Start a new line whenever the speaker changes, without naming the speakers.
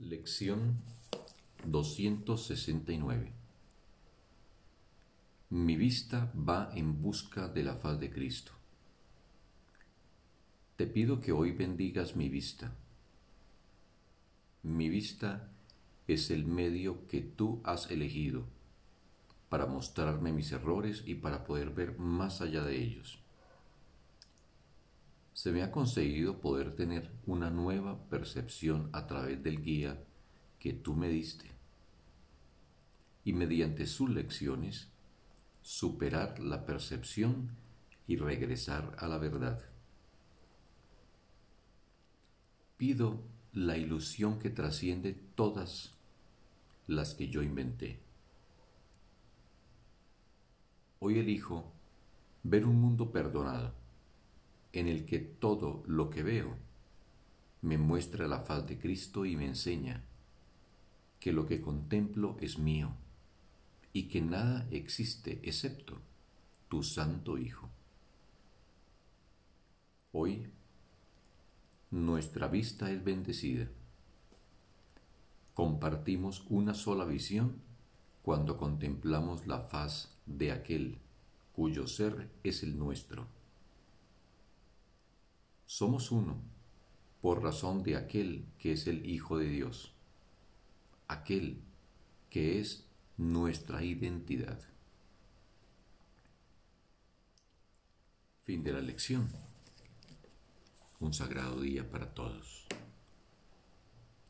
Lección 269 Mi vista va en busca de la faz de Cristo. Te pido que hoy bendigas mi vista. Mi vista es el medio que tú has elegido para mostrarme mis errores y para poder ver más allá de ellos. Se me ha conseguido poder tener una nueva percepción a través del guía que tú me diste y mediante sus lecciones superar la percepción y regresar a la verdad. Pido la ilusión que trasciende todas las que yo inventé. Hoy elijo ver un mundo perdonado, en el que todo lo que veo me muestra la faz de Cristo y me enseña que lo que contemplo es mío y que nada existe excepto tu Santo Hijo. Hoy nuestra vista es bendecida. Compartimos una sola visión cuando contemplamos la faz de aquel cuyo ser es el nuestro. Somos uno por razón de aquel que es el Hijo de Dios, aquel que es nuestra identidad. Fin de la lección un sagrado día para todos.